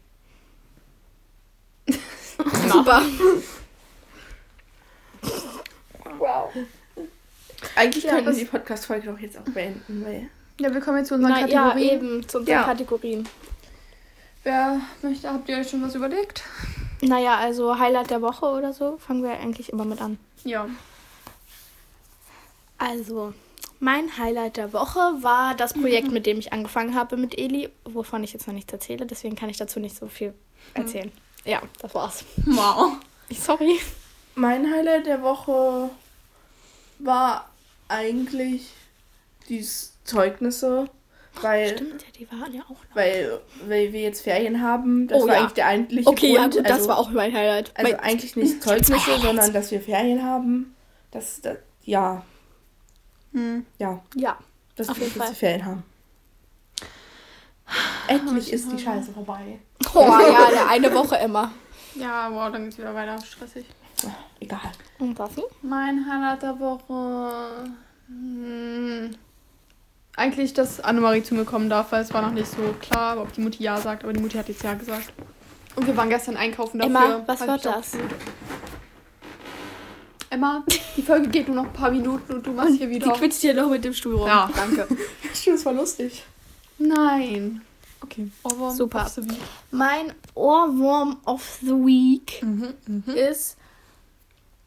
Super.
Wow. Eigentlich
Ja,
könnten wir die Podcast-Folge doch jetzt auch beenden, weil.
Ja, wir kommen jetzt zu unseren
Na, ja,
Kategorien.
eben, zu unseren
Ja.
Kategorien.
Wer möchte, habt ihr euch schon was überlegt?
Naja, also Highlight der Woche oder so fangen wir eigentlich immer mit an.
Ja.
Also, mein Highlight der Woche war das Projekt, mit dem ich angefangen habe mit Eli, wovon ich jetzt noch nichts erzähle, deswegen kann ich dazu nicht so viel erzählen. Ja, das war's.
Wow.
Sorry.
Mein Highlight der Woche war eigentlich die Zeugnisse, weil,
Stimmt, ja, die waren ja auch noch.
weil, weil wir jetzt Ferien haben. Das
Oh,
war
ja.
eigentlich der eigentliche
Okay, ja,
Grund.
gut,
also,
das war auch mein Highlight.
Also
mein,
eigentlich nicht Zeugnisse, sondern dass wir Ferien haben. Das, das ja,
Hm.
ja,
ja.
dass,
Auf
wir,
jeden
dass
Fall.
Ferien haben. Endlich ist die Scheiße vorbei.
Oh ja, der eine Woche immer.
Ja, wow, dann geht's wieder weiter. Stressig.
Egal.
Und Buffy?
Mein Highlight der Woche. Hm, eigentlich, dass Annemarie zu mir kommen darf, weil es war noch nicht so klar, ob die Mutti ja sagt, aber die Mutti hat jetzt ja gesagt. Und wir waren gestern einkaufen dafür.
Emma, was
auch
das?
gefreut. Emma, die Folge geht nur noch ein paar Minuten und du machst hier wieder.
Die quitscht hier noch mit dem Stuhl rum.
Ja, danke.
Stimmt, das war lustig.
Nein. Okay. Ohrwurm
Super.
of the Week.
Mein Ohrwurm of the Week
Mhm, mhm.
ist.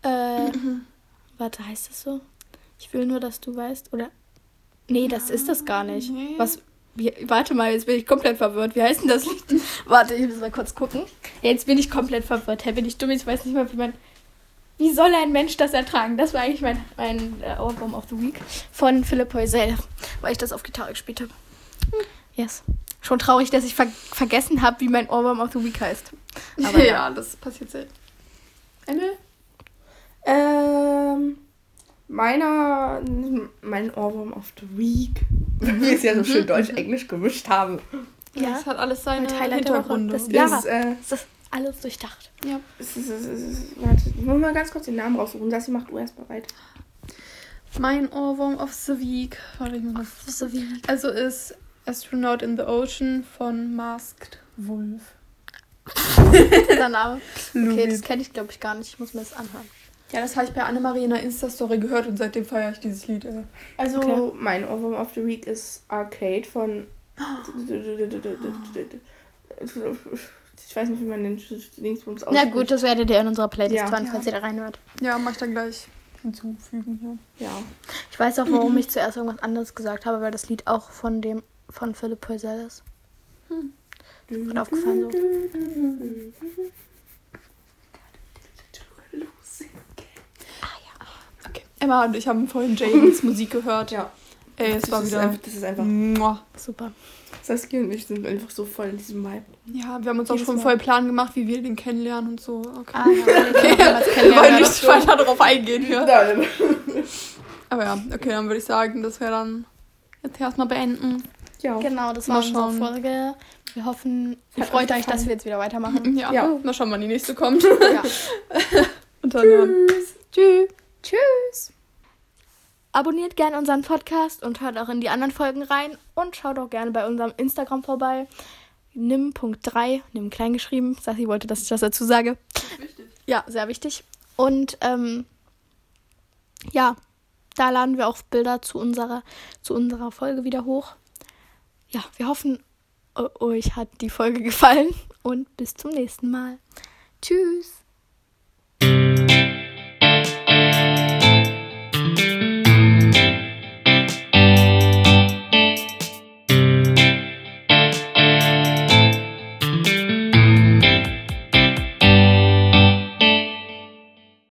Äh, warte, heißt das so? Ich will nur, dass du weißt, oder? Nee, das ist das gar nicht.
nee.
Was? Wie, warte mal, jetzt bin ich komplett verwirrt. Wie heißt denn das Lied? warte, ich muss mal kurz gucken. Jetzt bin ich komplett verwirrt. Hey, bin ich dumm? Ich weiß nicht mal, wie man. Wie soll ein Mensch das ertragen? Das war eigentlich mein, mein äh, Ohrwurm of the Week von Philipp Heusel, weil ich das auf Gitarre gespielt habe. Yes. Schon traurig, dass ich ver vergessen habe, wie mein Ohrwurm of the Week heißt. Aber
ja, das passiert selten. Ende?
Ähm, meiner, mein Ohrwurm of the Week. Wie es ja so schön Deutsch-Englisch gemischt haben.
Ja.
Das hat alles seine. Hintergründe.
Das- Ja.
Das ist, äh,
Es ist alles durchdacht.
ja.
es ist, es ist, warte, ich muss mal ganz kurz den Namen raussuchen. Sassi, mach du erst bereit.
Mein Ohrwurm of the Week. Warte, ich muss mal
So wie.
Also ist Astronaut in the Ocean von Masked Wolf.
Der Name. Okay, das kenne ich glaube ich gar nicht. Ich muss mir das anhören.
Ja, das habe ich bei Annemarie in der Insta-Story gehört und seitdem feiere ich dieses Lied.
Also,
Okay.
mein Ohrwurm of the Week ist Arcade von. Ich weiß nicht, wie man den Linksbums
Na gut, das werdet ihr in unserer Playlist
Ja.
hören,
Ja.
falls ihr da reinhört.
Ja, mach ich dann gleich hinzufügen. Ja.
Ja.
Ich weiß auch, warum ich zuerst irgendwas anderes gesagt habe, weil das Lied auch von dem von Philipp Heusel ist. Ist mir aufgefallen so.
Okay. Emma und ich haben vorhin Jadens Musik gehört.
Ja.
Ey, es
Das
war
ist
wieder.
einfach, das ist einfach.
Mua.
Super.
Saskia und ich sind einfach so voll in diesem Vibe.
Ja, wir haben uns auch schon
Mal.
voll Plan gemacht, wie wir den kennenlernen und so. Okay.
Ah, ja, okay.
Wir wollen nicht weiter darauf eingehen hier.
Nein.
Aber ja, okay, dann würde ich sagen, dass wir dann jetzt erstmal beenden.
Ja.
Genau, das war unsere. Folge. Wir hoffen, ihr freut euch dass wir jetzt wieder weitermachen.
Ja,
Ja.
mal schauen, wann die nächste kommt.
ja.
Und dann ja. Tschüss.
Tschüss. Abonniert gerne unseren Podcast und hört auch in die anderen Folgen rein und schaut auch gerne bei unserem Instagram vorbei. Nimm.3, nimm klein geschrieben. Sassi wollte, dass ich das dazu sage. Ja, sehr wichtig. Und ähm, ja, da laden wir auch Bilder zu unserer, zu unserer Folge wieder hoch. Ja, wir hoffen, e- euch hat die Folge gefallen und bis zum nächsten Mal. Tschüss.